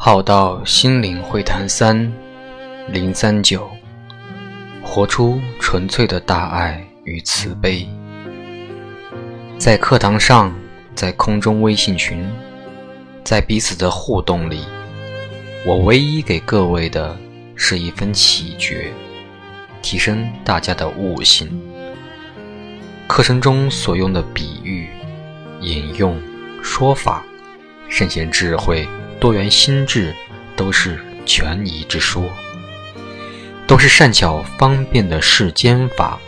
好到心灵会谈三零三九，活出纯粹的大爱与慈悲。在课堂上，在空中微信群，在彼此的互动里，我唯一给各位的是一份启觉，提升大家的悟性。课程中所用的比喻、引用、说法、圣贤智慧。多元心智都是权宜之说，都是善巧方便的世间法，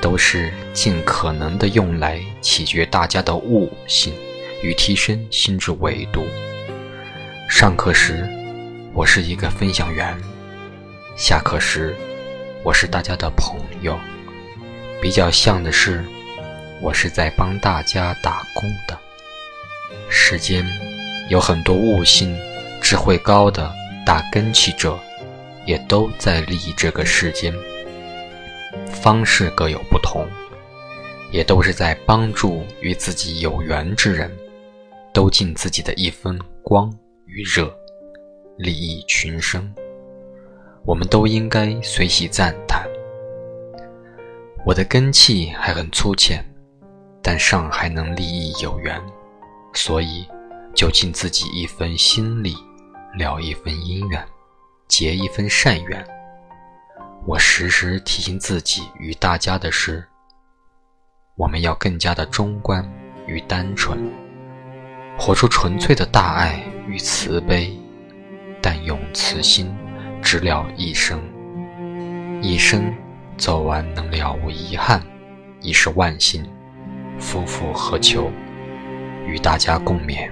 都是尽可能的用来启觉大家的悟性与提升心智维度。上课时，我是一个分享员；下课时，我是大家的朋友。比较像的是，我是在帮大家打工的。世间。有很多悟性、智慧高的大根器者，也都在利益这个世间。方式各有不同，也都是在帮助与自己有缘之人，都尽自己的一分光与热，利益群生。我们都应该随喜赞叹。我的根气还很粗浅，但尚还能利益有缘，所以。就尽自己一分心力，了一分因缘，结一分善缘。我时时提醒自己与大家的是：我们要更加的中观与单纯，活出纯粹的大爱与慈悲，但用慈心只了一生，一生走完能了无遗憾，已是万幸。夫复何求？与大家共勉。